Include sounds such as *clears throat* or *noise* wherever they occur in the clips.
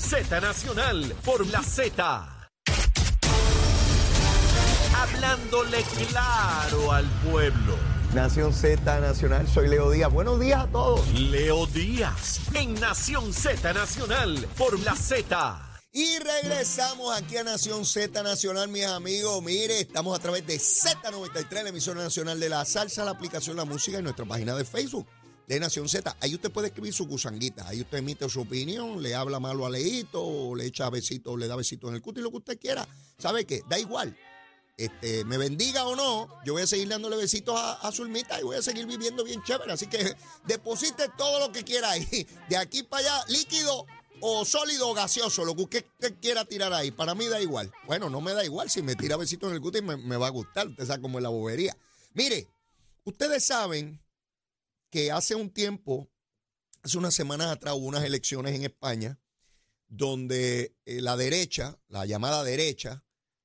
Z Nacional por la Z. Hablándole claro al pueblo. Nación Z Nacional, soy Leo Díaz. Buenos días a todos. Leo Díaz en Nación Z Nacional por la Z. Y regresamos aquí a Nación Z Nacional, mis amigos. Mire, estamos a través de Z93, la emisora nacional de la salsa, la aplicación La Música y nuestra página de Facebook de Nación Z. Ahí usted puede escribir su gusanguita. Ahí usted emite su opinión, le habla malo a Leito, le echa besitos, le da besitos en el cuto y lo que usted quiera. ¿Sabe qué? Da igual. Este, me bendiga o no, yo voy a seguir dándole besitos a, a Zulmita y voy a seguir viviendo bien chévere. Así que deposite todo lo que quiera ahí. De aquí para allá, líquido o sólido o gaseoso, lo que usted quiera tirar ahí. Para mí da igual. Bueno, no me da igual. Si me tira besitos en el cuto me, me va a gustar. Usted sabe cómo es la bobería. Mire, ustedes saben que hace un tiempo, hace unas semanas atrás, hubo unas elecciones en España donde eh, la derecha, la llamada derecha,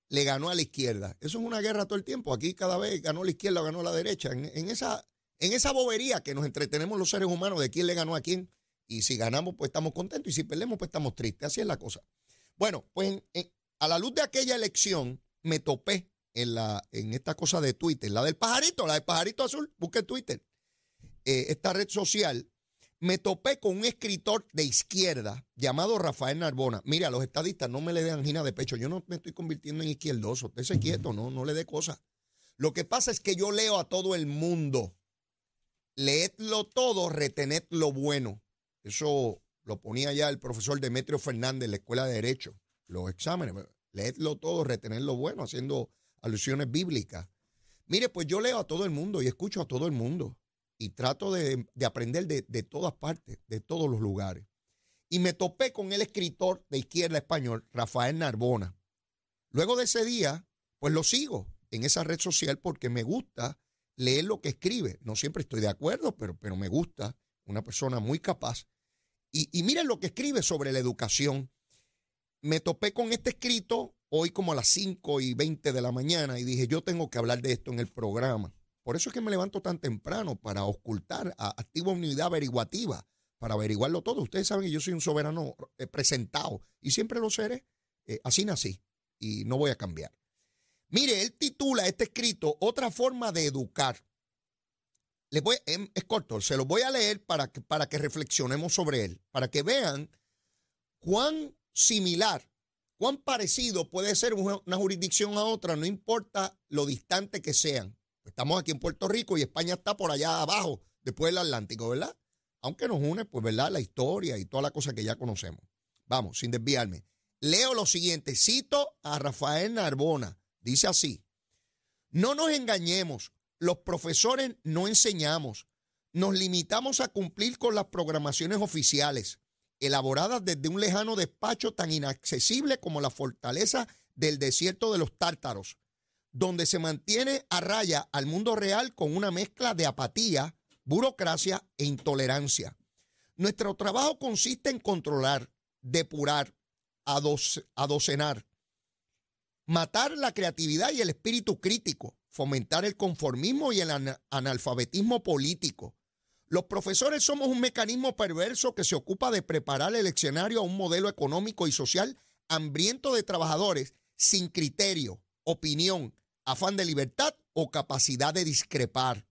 le ganó a la izquierda. Eso es una guerra todo el tiempo. Aquí cada vez ganó la izquierda o ganó la derecha. En, esa, en esa bobería que nos entretenemos los seres humanos de quién le ganó a quién. Y si ganamos, pues estamos contentos. Y si perdemos, pues estamos tristes. Así es la cosa. Bueno, pues a la luz de aquella elección, me topé en, la, en esta cosa de Twitter, la del pajarito, la del pajarito azul. Busque Twitter. Eh, esta red social, me topé con un escritor de izquierda llamado Rafael Narbona. Mira, los estadistas no me le den angina de pecho. Yo no me estoy convirtiendo en izquierdoso. Usted quieto, no, no le dé cosas. Lo que pasa es que yo leo a todo el mundo. Leedlo todo, retened lo bueno. Eso lo ponía ya el profesor Demetrio Fernández en la Escuela de Derecho. Los exámenes. Leedlo todo, retener lo bueno, haciendo alusiones bíblicas. Mire, pues yo leo a todo el mundo y escucho a todo el mundo y trato de, aprender de, de, todas partes, de todos los lugares. Y me topé con el escritor de izquierda español, Rafael Narbona. Luego de ese día, pues lo sigo en esa red social porque me gusta leer lo que escribe. No siempre estoy de acuerdo, pero, pero me gusta. Una persona muy capaz. Y, y miren lo que escribe sobre la educación. Me topé con este escrito hoy como a las 5 y 20 de la mañana y dije, yo tengo que hablar de esto en el programa. Por eso es que me levanto tan temprano para ocultar, a, activo unidad averiguativa, para averiguarlo todo. Ustedes saben que yo soy un soberano eh, presentado y siempre lo seré. Eh, así nací y no voy a cambiar. Mire, él titula este escrito Otra forma de educar. Les voy, em, es corto, se lo voy a leer para que, para que reflexionemos sobre él, para que vean cuán similar, cuán parecido puede ser una jurisdicción a otra, no importa lo distante que sean. Estamos aquí en Puerto Rico y España está por allá abajo, después del Atlántico, ¿verdad? Aunque nos une, pues, ¿verdad? La historia y toda la cosa que ya conocemos. Vamos, sin desviarme. Leo lo siguiente, cito a Rafael Narbona, dice así, no nos engañemos, los profesores no enseñamos, nos limitamos a cumplir con las programaciones oficiales, elaboradas desde un lejano despacho tan inaccesible como la fortaleza del desierto de los tártaros donde se mantiene a raya al mundo real con una mezcla de apatía, burocracia e intolerancia. Nuestro trabajo consiste en controlar, depurar, adocenar, matar la creatividad y el espíritu crítico, fomentar el conformismo y el analfabetismo político. Los profesores somos un mecanismo perverso que se ocupa de preparar el escenario a un modelo económico y social hambriento de trabajadores sin criterio, opinión, afán de libertad o capacidad de discrepar.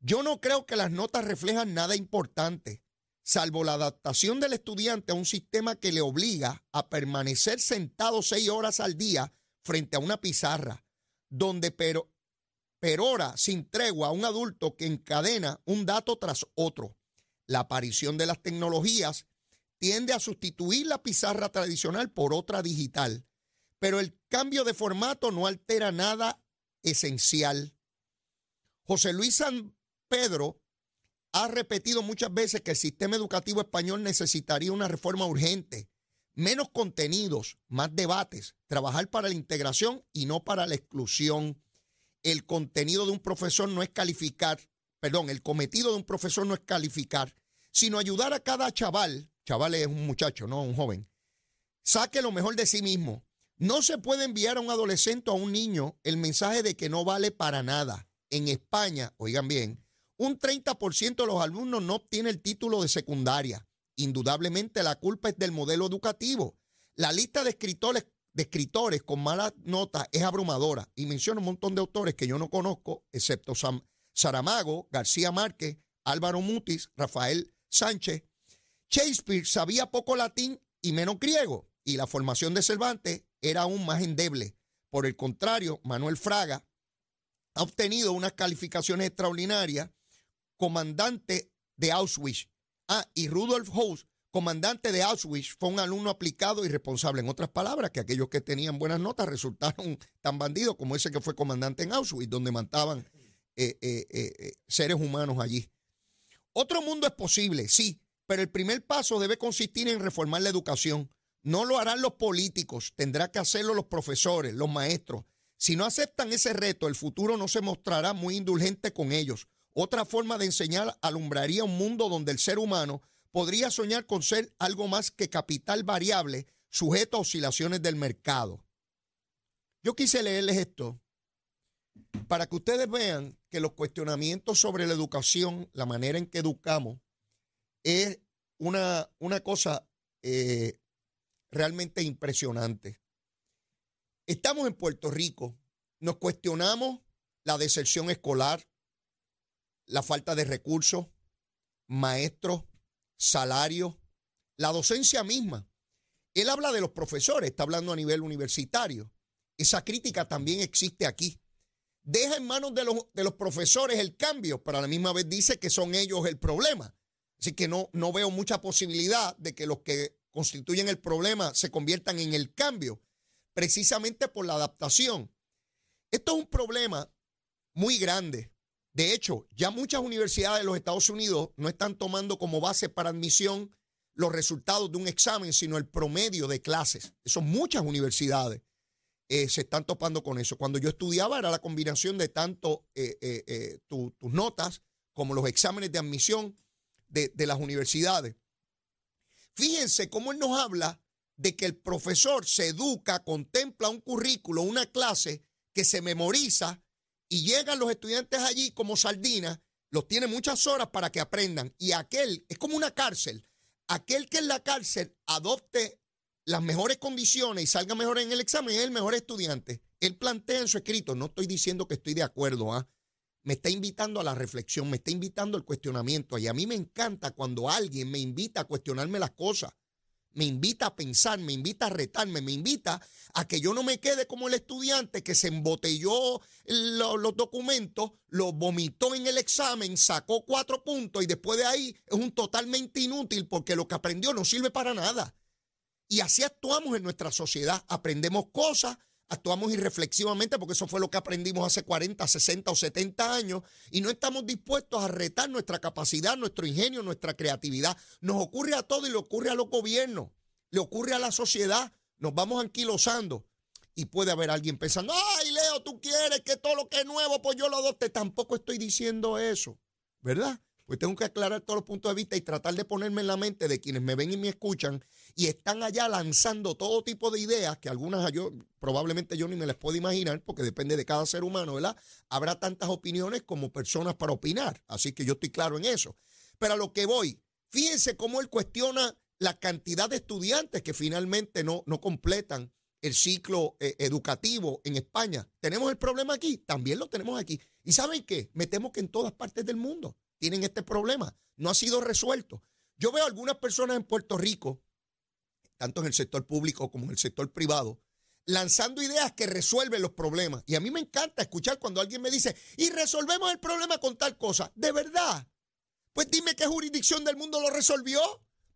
Yo no creo que las notas reflejan nada importante, salvo la adaptación del estudiante a un sistema que le obliga a permanecer sentado seis horas al día frente a una pizarra, donde pero, perora sin tregua a un adulto que encadena un dato tras otro. La aparición de las tecnologías tiende a sustituir la pizarra tradicional por otra digital, pero el cambio de formato no altera nada esencial. José Luis San Pedro ha repetido muchas veces que el sistema educativo español necesitaría una reforma urgente, menos contenidos, más debates, trabajar para la integración y no para la exclusión. El contenido de un profesor no es calificar, perdón, el cometido de un profesor no es calificar, sino ayudar a cada chaval, chaval es un muchacho, no un joven, saque lo mejor de sí mismo, no se puede enviar a un adolescente o a un niño el mensaje de que no vale para nada. En España, oigan bien, un 30% de los alumnos no obtiene el título de secundaria Indudablemente la culpa es del modelo educativo. La lista de escritores, de escritores con malas notas es abrumadora y menciona un montón de autores que yo no conozco, excepto Saramago, García Márquez, Álvaro Mutis, Rafael Sánchez. Shakespeare sabía poco latín y menos griego y la formación de Cervantes era aún más endeble. Por el contrario, Manuel Fraga ha obtenido unas calificaciones extraordinarias, comandante de Auschwitz. Ah, y Rudolf House, comandante de Auschwitz, fue un alumno aplicado y responsable. En otras palabras, que aquellos que tenían buenas notas resultaron *laughs* tan bandidos como ese que fue comandante en Auschwitz, donde mataban eh, eh, eh, seres humanos allí. Otro mundo es posible, sí, pero el primer paso debe consistir en reformar la educación. No lo harán los políticos, tendrá que hacerlo los profesores, los maestros. Si no aceptan ese reto, el futuro no se mostrará muy indulgente con ellos. Otra forma de enseñar alumbraría un mundo donde el ser humano podría soñar con ser algo más que capital variable sujeto a oscilaciones del mercado. Yo quise leerles esto para que ustedes vean que los cuestionamientos sobre la educación, la manera en que educamos, es una, una cosa eh, realmente impresionante. Estamos en Puerto Rico, nos cuestionamos la deserción escolar, la falta de recursos, maestros, salarios, la docencia misma. Él habla de los profesores, está hablando a nivel universitario. Esa crítica también existe aquí. Deja en manos de los, de los profesores el cambio, pero a la misma vez dice que son ellos el problema. Así que no, no veo mucha posibilidad de que los que constituyen el problema se conviertan en el cambio, precisamente por la adaptación. Esto es un problema muy grande. De hecho, ya muchas universidades de los Estados Unidos no están tomando como base para admisión los resultados de un examen, sino el promedio de clases. Son muchas universidades eh, se están topando con eso. Cuando yo estudiaba era la combinación de tanto eh, eh, tus notas como los exámenes de admisión de, las universidades. Fíjense cómo él nos habla de que el profesor se educa, contempla un currículo, una clase que se memoriza y llegan los estudiantes allí como sardinas, los tiene muchas horas para que aprendan. Y aquel, es como una cárcel, aquel que en la cárcel adopte las mejores condiciones y salga mejor en el examen es el mejor estudiante. Él plantea en su escrito, no estoy diciendo que estoy de acuerdo, ¿ah? Me está invitando a la reflexión, me está invitando al cuestionamiento. Y a mí me encanta cuando alguien me invita a cuestionarme las cosas, me invita a pensar, me invita a retarme, me invita a que yo no me quede como el estudiante que se embotelló los documentos, los vomitó en el examen, sacó cuatro puntos y después de ahí es un totalmente inútil porque lo que aprendió no sirve para nada. Y así actuamos en nuestra sociedad, aprendemos cosas, actuamos irreflexivamente porque eso fue lo que aprendimos hace 40, 60 o 70 años y no estamos dispuestos a retar nuestra capacidad, nuestro ingenio, nuestra creatividad. Nos ocurre a todo y le ocurre a los gobiernos, le ocurre a la sociedad, nos vamos anquilosando y puede haber alguien pensando, ay Leo, tú quieres que todo lo que es nuevo, pues yo lo adopte. Tampoco estoy diciendo eso, ¿verdad? Pues tengo que aclarar todos los puntos de vista y tratar de ponerme en la mente de quienes me ven y me escuchan y están allá lanzando todo tipo de ideas que algunas yo probablemente yo ni me las puedo imaginar porque depende de cada ser humano, ¿verdad? Habrá tantas opiniones como personas para opinar, así que yo estoy claro en eso. Pero a lo que voy, fíjense cómo él cuestiona la cantidad de estudiantes que finalmente no, no completan el ciclo eh, educativo en España. ¿Tenemos el problema aquí? También lo tenemos aquí. ¿Y saben qué? Me temo que en todas partes del mundo tienen este problema. No ha sido resuelto. Yo veo algunas personas en Puerto Rico, tanto en el sector público como en el sector privado, lanzando ideas que resuelven los problemas. Y a mí me encanta escuchar cuando alguien me dice, y resolvemos el problema con tal cosa. ¿De verdad? Pues dime qué jurisdicción del mundo lo resolvió.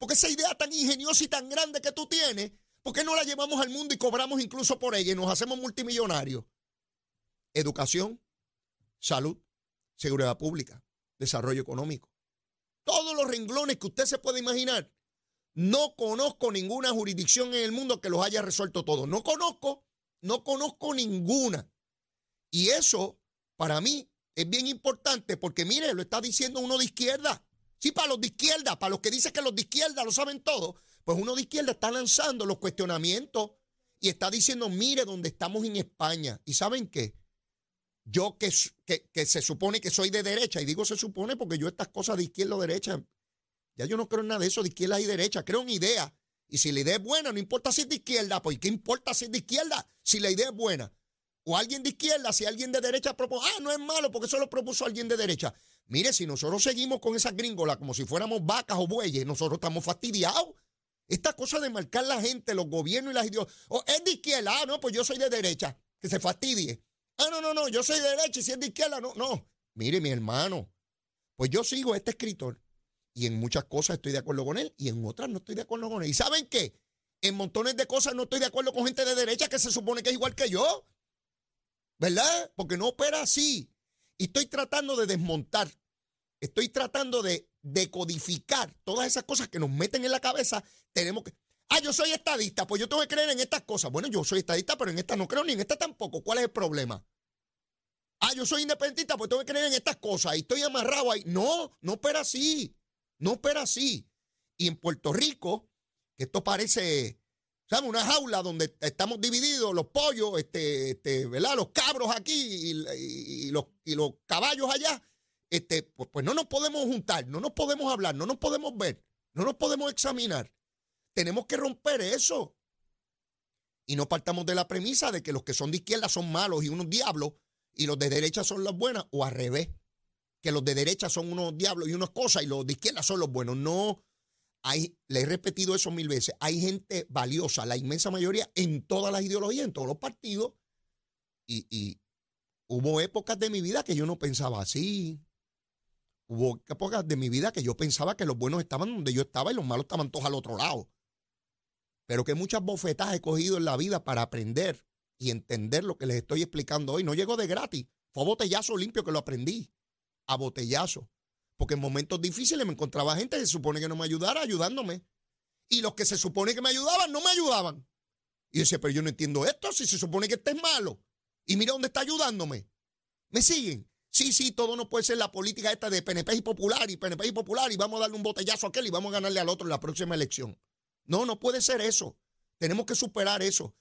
Porque esa idea tan ingeniosa y tan grande que tú tienes, ¿por qué no la llevamos al mundo y cobramos incluso por ella y nos hacemos multimillonarios? Educación, salud, seguridad pública, desarrollo económico. Todos los renglones que usted se puede imaginar. No conozco ninguna jurisdicción en el mundo que los haya resuelto todos. No conozco, no conozco ninguna. Y eso, para mí, es bien importante porque, mire, lo está diciendo uno de izquierda. Sí, para los de izquierda, para los que dicen que los de izquierda lo saben todo, pues uno de izquierda está lanzando los cuestionamientos y está diciendo, mire, donde estamos en España. ¿Y saben qué? Yo que, que, se supone que soy de derecha, y digo se supone porque yo estas cosas de izquierda o derecha Ya yo no creo en nada de eso de izquierda y derecha. Creo en idea. Y si la idea es buena, no importa si es de izquierda, pues ¿qué importa si es de izquierda? Si la idea es buena. O alguien de izquierda, si alguien de derecha propone, ah, no es malo porque eso lo propuso alguien de derecha. Mire, si nosotros seguimos con esas gringolas como si fuéramos vacas o bueyes, nosotros estamos fastidiados. Esta cosa de marcar la gente, los gobiernos y las ideologías. Oh, es de izquierda, ah, no, pues yo soy de derecha. Que se fastidie. Ah, no, no, no, yo soy de derecha y si es de izquierda, no, no. Mire, mi hermano, pues yo sigo a este escritor y en muchas cosas estoy de acuerdo con él y en otras no estoy de acuerdo con él. ¿Y saben qué? En montones de cosas no estoy de acuerdo con gente de derecha que se supone que es igual que yo. ¿Verdad? Porque no opera así. Y estoy tratando de desmontar, estoy tratando de decodificar todas esas cosas que nos meten en la cabeza. Tenemos que... Ah, yo soy estadista, pues yo tengo que creer en estas cosas. Bueno, yo soy estadista, pero en esta no creo ni en esta tampoco. ¿Cuál es el problema? Ah, yo soy independentista, pues tengo que creer en estas cosas y estoy amarrado ahí. No, no opera así. No opera así. Y en Puerto Rico, que esto parece, ¿sabes? Una jaula donde estamos divididos, los pollos, este, este, ¿verdad? Los cabros aquí y, los, y los caballos allá. Este, pues, pues no nos podemos juntar, no nos podemos hablar, no nos podemos ver, no nos podemos examinar. Tenemos que romper eso. Y no partamos de la premisa de que los que son de izquierda son malos y unos diablos y los de derecha son las buenas, o al revés, que los de derecha son unos diablos y unas cosas y los de izquierda son los buenos. No, hay, le he repetido eso mil veces, hay gente valiosa, la inmensa mayoría, en todas las ideologías, en todos los partidos, y, y hubo épocas de mi vida que yo no pensaba así. Hubo épocas de mi vida que yo pensaba que los buenos estaban donde yo estaba y los malos estaban todos al otro lado. Pero que muchas bofetas he cogido en la vida para aprender y entender lo que les estoy explicando hoy. No llegó de gratis. Fue a botellazo limpio que lo aprendí. A botellazo. Porque en momentos difíciles me encontraba gente que se supone que no me ayudara ayudándome. Y los que se supone que me ayudaban no me ayudaban. Y yo decía, pero yo no entiendo esto si se supone que este es malo. Y mira dónde está ayudándome. ¿Me siguen? Sí, sí, todo no puede ser la política esta de PNP y popular y PNP y popular y vamos a darle un botellazo a aquel y vamos a ganarle al otro en la próxima elección. No, no puede ser eso. Tenemos que superar eso.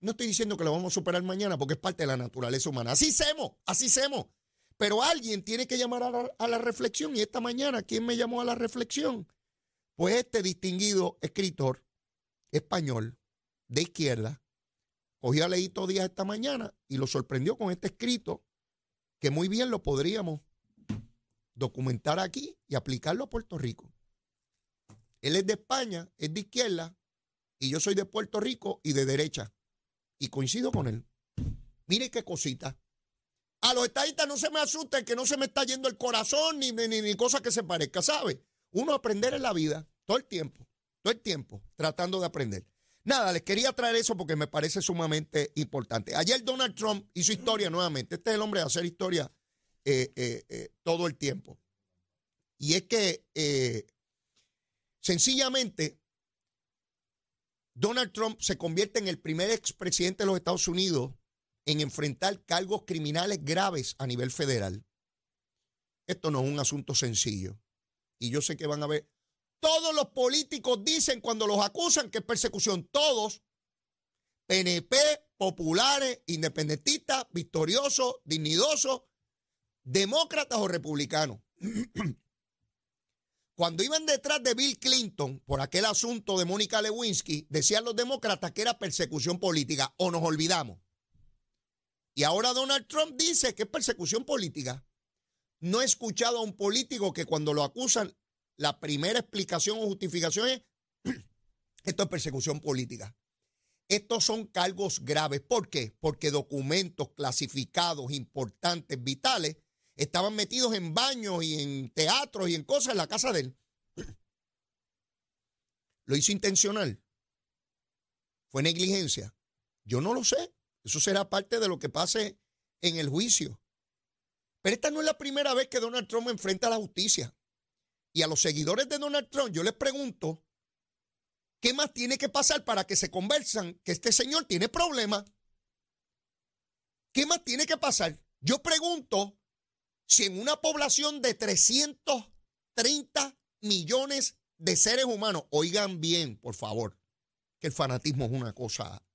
No estoy diciendo que lo vamos a superar mañana porque es parte de la naturaleza humana. Así semos, así semos. Pero alguien tiene que llamar a la, reflexión. Y esta mañana, ¿quién me llamó a la reflexión? Pues este distinguido escritor español de izquierda cogió a Leito Díaz esta mañana y lo sorprendió con este escrito que muy bien lo podríamos documentar aquí y aplicarlo a Puerto Rico. Él es de España, es de izquierda, y yo soy de Puerto Rico y de derecha. Y coincido con él. Mire qué cosita. A los estadistas no se me asusten que no se me está yendo el corazón ni, ni, ni cosa que se parezca, ¿sabe? Uno aprender en la vida todo el tiempo, todo el tiempo, tratando de aprender. Nada, les quería traer eso porque me parece sumamente importante. Ayer Donald Trump hizo historia nuevamente. Este es el hombre de hacer historia eh, eh, eh, todo el tiempo. Y es que sencillamente Donald Trump se convierte en el primer expresidente de los Estados Unidos en enfrentar cargos criminales graves a nivel federal. Esto no es un asunto sencillo. Y yo sé que van a ver, todos los políticos dicen cuando los acusan que es persecución, todos, PNP, populares, independentistas, victoriosos, dignidosos, demócratas o republicanos. *clears throat* Cuando iban detrás de Bill Clinton por aquel asunto de Mónica Lewinsky, decían los demócratas que era persecución política, o nos olvidamos. Y ahora Donald Trump dice que es persecución política. No he escuchado a un político que cuando lo acusan, la primera explicación o justificación es, *clears throat* esto es persecución política. Estos son cargos graves. ¿Por qué? Porque documentos clasificados importantes, vitales, estaban metidos en baños y en teatros y en cosas en la casa de él. ¿Lo hizo intencional? ¿Fue negligencia? Yo no lo sé. Eso será parte de lo que pase en el juicio. Pero esta no es la primera vez que Donald Trump enfrenta a la justicia. Y a los seguidores de Donald Trump yo les pregunto, ¿qué más tiene que pasar para que se conversan que este señor tiene problemas? ¿Qué más tiene que pasar? Yo pregunto, si en una población de 330 millones de seres humanos, oigan bien, por favor, que el fanatismo es una cosa.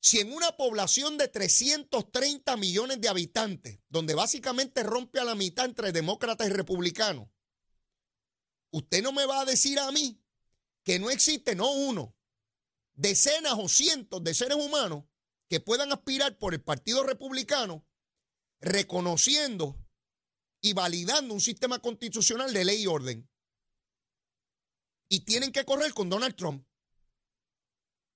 Si en una población de 330 millones de habitantes, donde básicamente rompe a la mitad entre demócratas y republicanos, usted no me va a decir a mí que no existe, no uno, decenas o cientos de seres humanos que puedan aspirar por el Partido Republicano reconociendo y validando un sistema constitucional de ley y orden. Y tienen que correr con Donald Trump.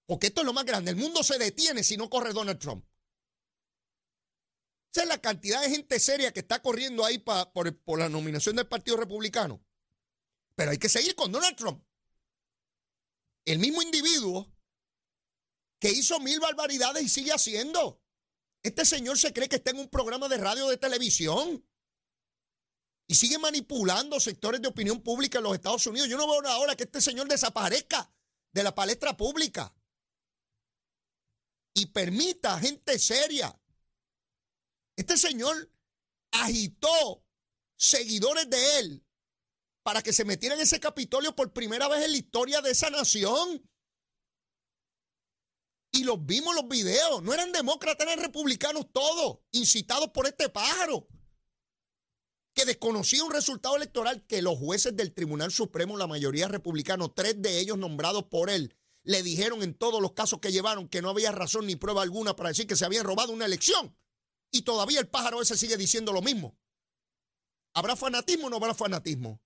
Porque esto es lo más grande. El mundo se detiene si no corre Donald Trump. Esa es la cantidad de gente seria que está corriendo ahí por, por la nominación del Partido Republicano. Pero hay que seguir con Donald Trump. El mismo individuo que hizo mil barbaridades y sigue haciendo. Este señor se cree que está en un programa de radio de televisión y sigue manipulando sectores de opinión pública en los Estados Unidos. Yo no veo ahora que este señor desaparezca de la palestra pública y permita gente seria. Este señor agitó seguidores de él para que se metieran en ese Capitolio por primera vez en la historia de esa nación. Y los vimos los videos. No eran demócratas, eran republicanos todos, incitados por este pájaro, que desconocía un resultado electoral que los jueces del Tribunal Supremo, la mayoría republicanos, tres de ellos nombrados por él, le dijeron en todos los casos que llevaron que no había razón ni prueba alguna para decir que se habían robado una elección. Y todavía el pájaro ese sigue diciendo lo mismo. ¿Habrá fanatismo o no habrá fanatismo?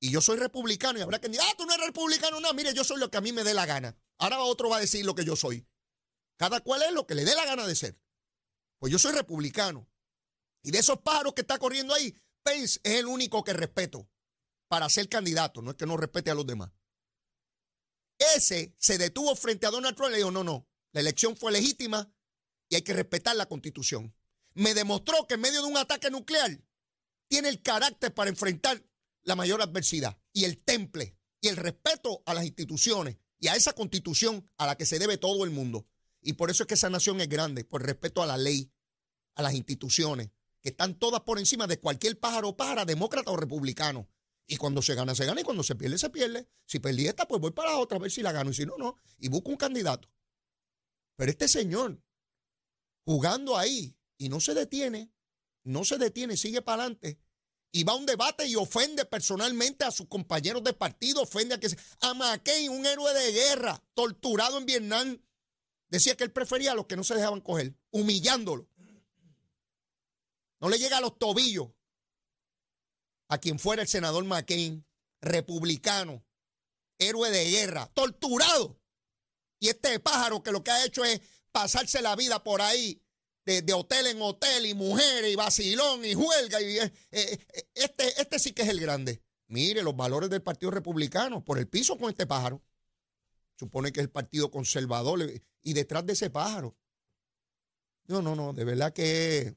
Y yo soy republicano y habrá que decir, ah, tú no eres republicano. No, mire, yo soy lo que a mí me dé la gana. Ahora otro va a decir lo que yo soy. Cada cual es lo que le dé la gana de ser. Pues yo soy republicano. Y de esos pájaros que está corriendo ahí, Pence es el único que respeto para ser candidato. No es que no respete a los demás. Ese se detuvo frente a Donald Trump y le dijo, no, no, la elección fue legítima y hay que respetar la constitución. Me demostró que en medio de un ataque nuclear tiene el carácter para enfrentar la mayor adversidad y el temple y el respeto a las instituciones y a esa constitución a la que se debe todo el mundo. Y por eso es que esa nación es grande, por respeto a la ley, a las instituciones, que están todas por encima de cualquier pájaro pájara, demócrata o republicano. Y cuando se gana, se gana. Y cuando se pierde, se pierde. Si perdí esta, pues voy para la otra a ver si la gano. Y si no, no. Y busco un candidato. Pero este señor, jugando ahí, y no se detiene, no se detiene, sigue para adelante. Y va a un debate y ofende personalmente a sus compañeros de partido, ofende a que a McCain, un héroe de guerra, torturado en Vietnam. Decía que él prefería a los que no se dejaban coger, humillándolo. No le llega a los tobillos a quien fuera el senador McCain, republicano, héroe de guerra, torturado. Y este pájaro que lo que ha hecho es pasarse la vida por ahí, de, hotel en hotel, y mujeres, y vacilón, y huelga. Y, eh, eh, este, este sí que es el grande. Mire los valores del Partido Republicano, por el piso con este pájaro. Supone que es el Partido Conservador, y detrás de ese pájaro. No, no, no, de verdad que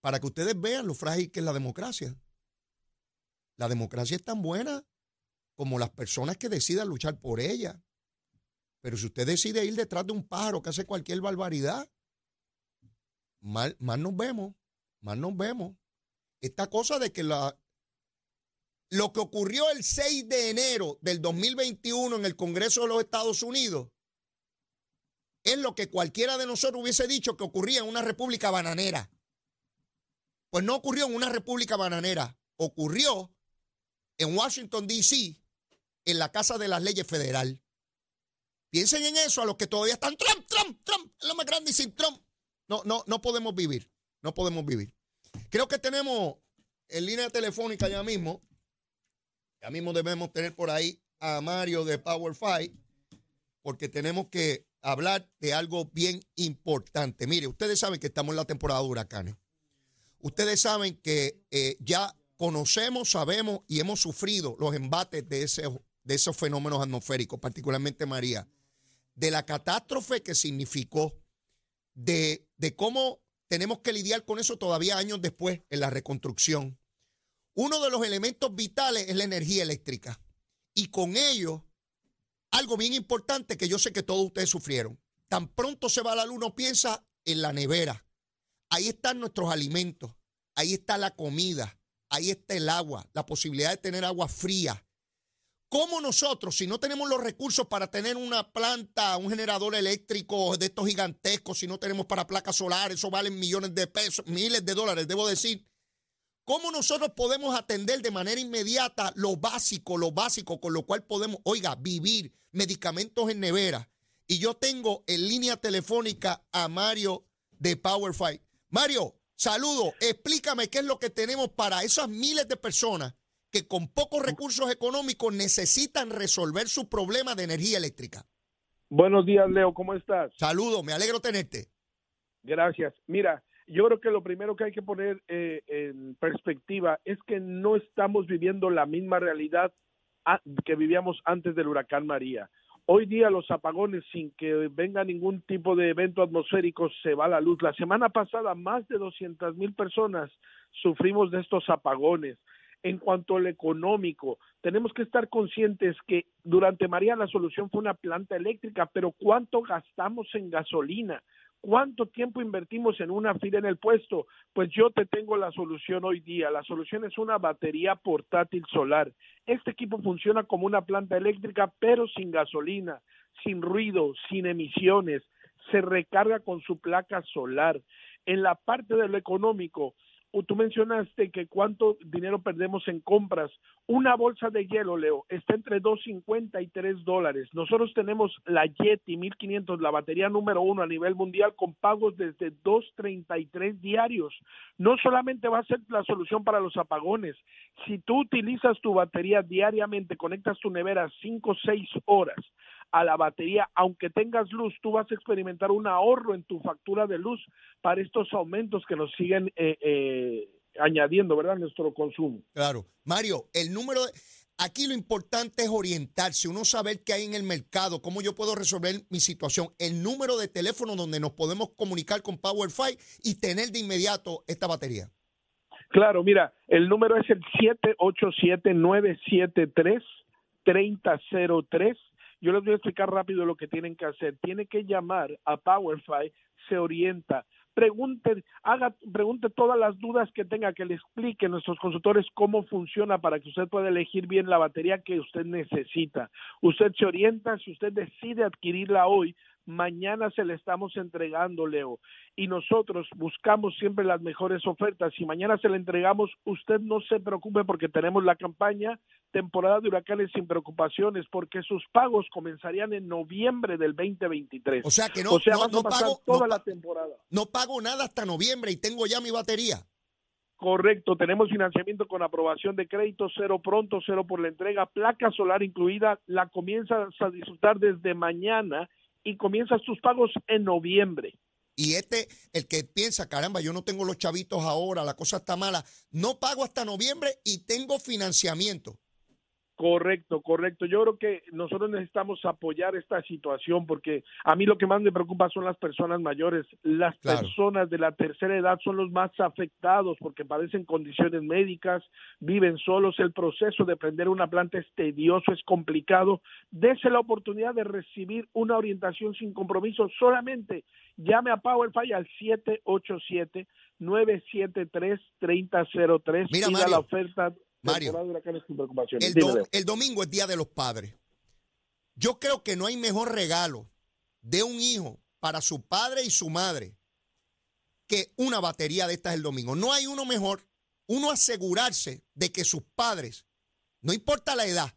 para que ustedes vean lo frágil que es la democracia. La democracia es tan buena como las personas que decidan luchar por ella. Pero si usted decide ir detrás de un pájaro que hace cualquier barbaridad, más nos vemos, más nos vemos. Esta cosa de que la, lo que ocurrió el 6 de enero del 2021 en el Congreso de los Estados Unidos es lo que cualquiera de nosotros hubiese dicho que ocurría en una república bananera. Pues no ocurrió en una república bananera, ocurrió en Washington, D.C., en la Casa de las Leyes Federal. Piensen en eso a los que todavía están Trump, Trump, Trump, lo más grande y sin Trump. No, no, no podemos vivir, no podemos vivir. Creo que tenemos en línea telefónica ya mismo, ya mismo debemos tener por ahí a Mario de Power Five, porque tenemos que hablar de algo bien importante. Mire, ustedes saben que estamos en la temporada de huracanes. Ustedes saben que eh, ya conocemos, sabemos y hemos sufrido los embates de, de esos fenómenos atmosféricos, particularmente María, de la catástrofe que significó, de, de cómo tenemos que lidiar con eso todavía años después en la reconstrucción. Uno de los elementos vitales es la energía eléctrica. Y con ello, algo bien importante que yo sé que todos ustedes sufrieron. Tan pronto se va la luz, piensa en la nevera. Ahí están nuestros alimentos, ahí está la comida, ahí está el agua, la posibilidad de tener agua fría. ¿Cómo nosotros, si no tenemos los recursos para tener una planta, un generador eléctrico de estos gigantescos, si no tenemos para placas solares, eso valen millones de pesos, miles de dólares, debo decir, ¿Cómo nosotros podemos atender de manera inmediata lo básico, lo básico, con lo cual podemos, oiga, vivir medicamentos en nevera? Y yo tengo en línea telefónica a Mario de PowerFi. Mario, saludo, explícame qué es lo que tenemos para esas miles de personas que con pocos recursos económicos necesitan resolver su problema de energía eléctrica. Buenos días, Leo, ¿cómo estás? Saludo, me alegro tenerte. Gracias. Mira, yo creo que lo primero que hay que poner eh, en perspectiva es que no estamos viviendo la misma realidad que vivíamos antes del huracán María. Hoy día los apagones, sin que venga ningún tipo de evento atmosférico, se va la luz. La semana pasada, más de 200 mil personas sufrimos de estos apagones. En cuanto al económico, tenemos que estar conscientes que durante María la solución fue una planta eléctrica, pero ¿cuánto gastamos en gasolina? ¿Cuánto tiempo invertimos en una fila en el puesto? Pues yo te tengo la solución hoy día. La solución es una batería portátil solar. Este equipo funciona como una planta eléctrica, pero sin gasolina, sin ruido, sin emisiones. Se recarga con su placa solar. En la parte de lo económico, tú mencionaste que cuánto dinero perdemos en compras. Una bolsa de hielo, Leo, está entre 2.50 y 3 dólares. Nosotros tenemos la Yeti 1500, la batería número uno a nivel mundial, con pagos desde 2.33 diarios. No solamente va a ser la solución para los apagones. Si tú utilizas tu batería diariamente, conectas tu nevera 5 o 6 horas, a la batería, aunque tengas luz, tú vas a experimentar un ahorro en tu factura de luz para estos aumentos que nos siguen eh, eh, añadiendo, ¿verdad?, nuestro consumo. Claro. Mario, el número Aquí lo importante es orientarse, uno saber qué hay en el mercado, cómo yo puedo resolver mi situación, el número de teléfono donde nos podemos comunicar con PowerFi y tener de inmediato esta batería. Claro, mira, el número es el 787-973-3003 yo les voy a explicar rápido lo que tienen que hacer. Tiene que llamar a PowerFi, se orienta, pregunte, haga, pregunte todas las dudas que tenga, que le explique a nuestros consultores cómo funciona para que usted pueda elegir bien la batería que usted necesita. Usted se orienta, si usted decide adquirirla hoy, mañana se le estamos entregando, Leo. Y nosotros buscamos siempre las mejores ofertas. Si mañana se le entregamos, usted no se preocupe porque tenemos la campaña temporada de huracanes sin preocupaciones, porque sus pagos comenzarían en noviembre del 2023. O sea que no, no, pago toda la temporada. No pago nada hasta noviembre y tengo ya mi batería. Correcto, tenemos financiamiento con aprobación de crédito, cero pronto, cero por la entrega, placa solar incluida, la comienzas a disfrutar desde mañana y comienzas tus pagos en noviembre. Y este, el que piensa, caramba, yo no tengo los chavitos ahora, la cosa está mala, no pago hasta noviembre y tengo financiamiento. Correcto, correcto. Yo creo que nosotros necesitamos apoyar esta situación porque a mí lo que más me preocupa son las personas mayores. Las personas de la tercera edad son los más afectados porque padecen condiciones médicas, viven solos. El proceso de prender una planta es tedioso, es complicado. Dese la oportunidad de recibir una orientación sin compromiso. Solamente llame a PowerFi al 787 973 3003 Mira, Mario, la oferta Mario, el, domingo es Día de los Padres. Yo creo que no hay mejor regalo de un hijo para su padre y su madre que una batería de estas el domingo. No hay uno mejor. Uno asegurarse de que sus padres, no importa la edad,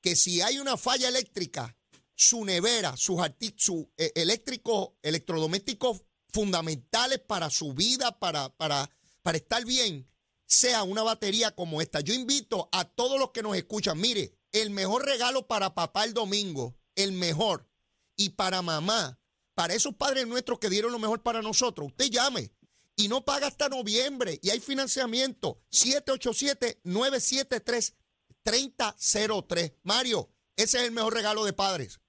que si hay una falla eléctrica, su nevera, sus su, eh, eléctricos, electrodomésticos fundamentales para su vida, para, para, para estar bien, sea una batería como esta. Yo invito a todos los que nos escuchan, mire, el mejor regalo para papá el domingo, el mejor, y para mamá, para esos padres nuestros que dieron lo mejor para nosotros, usted llame y no paga hasta noviembre y hay financiamiento 787-973-3003. Mario, ese es el mejor regalo de padres.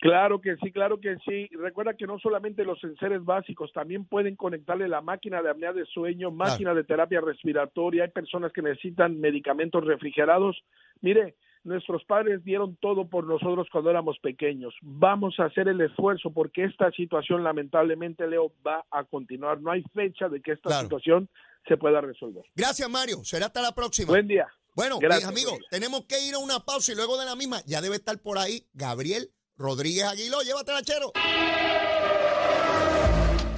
Claro que sí, claro que sí. Recuerda que no solamente los enseres básicos, también pueden conectarle la máquina de apnea de sueño, máquina de terapia respiratoria. Hay personas que necesitan medicamentos refrigerados. Mire, nuestros padres dieron todo por nosotros cuando éramos pequeños. Vamos a hacer el esfuerzo porque esta situación lamentablemente, Leo, va a continuar. No hay fecha de que esta situación se pueda resolver. Gracias, Mario. Será hasta la próxima. Buen día. Bueno, mis amigos, tenemos que ir a una pausa y luego de la misma ya debe estar por ahí Gabriel Rodríguez Aguiló, llévatela, chero.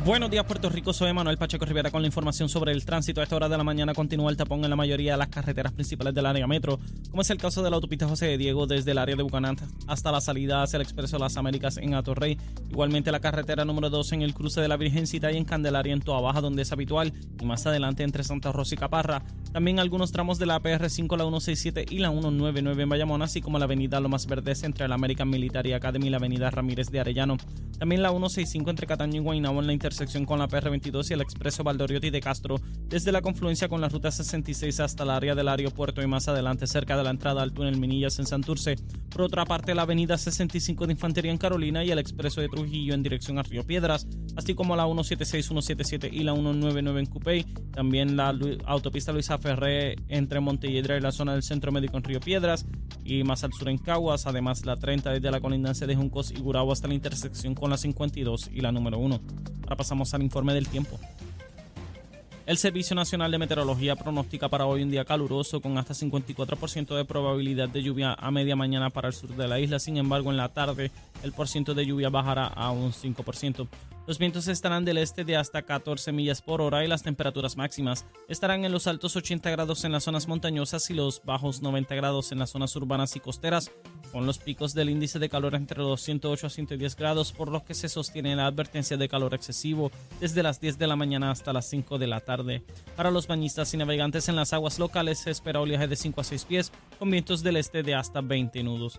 Buenos días, Puerto Rico. Soy Manuel Pacheco Rivera con la información sobre el tránsito. A esta hora de la mañana continúa el tapón en la mayoría de las carreteras principales del área metro, como es el caso de la autopista José de Diego desde el área de Bucanán hasta la salida hacia el Expreso las Américas en Atorrey. Igualmente la carretera número 2 en el cruce de la Virgencita y en Candelaria en Toa Baja, donde es habitual, y más adelante entre Santa Rosa y Caparra. También algunos tramos de la PR5, la 167 y la 199 en Bayamón, así como la avenida Lomas Verdes entre la American Military Academy y la avenida Ramírez de Arellano. También la 165 entre Cataño y Guaynabo en la intersección con la PR22 y el expreso Valdoriotti de Castro, desde la confluencia con la ruta 66 hasta el área del aeropuerto y más adelante cerca de la entrada al túnel Minillas en Santurce. Por otra parte, la avenida 65 de Infantería en Carolina y el expreso de Trujillo en dirección a Río Piedras, así como la 176, 177 y la 199 en Cupey. También la autopista Luisa Ferré entre Montelledra y la zona del Centro Médico en Río Piedras y más al sur en Caguas. Además, la 30 desde la colindancia de Juncos y Gurabo hasta la intersección con la 52 y la número 1. Ahora pasamos al informe del tiempo. El Servicio Nacional de Meteorología pronostica para hoy un día caluroso con hasta 54% de probabilidad de lluvia a media mañana para el sur de la isla. Sin embargo, en la tarde el porcentaje de lluvia bajará a un 5%. Los vientos estarán del este de hasta 14 millas por hora y las temperaturas máximas estarán en los altos 80 grados en las zonas montañosas y los bajos 90 grados en las zonas urbanas y costeras, con los picos del índice de calor entre los 108 a 110 grados, por lo que se sostiene la advertencia de calor excesivo desde las 10 de la mañana hasta las 5 de la tarde. Para los bañistas y navegantes en las aguas locales se espera oleaje de 5 a 6 pies, con vientos del este de hasta 20 nudos.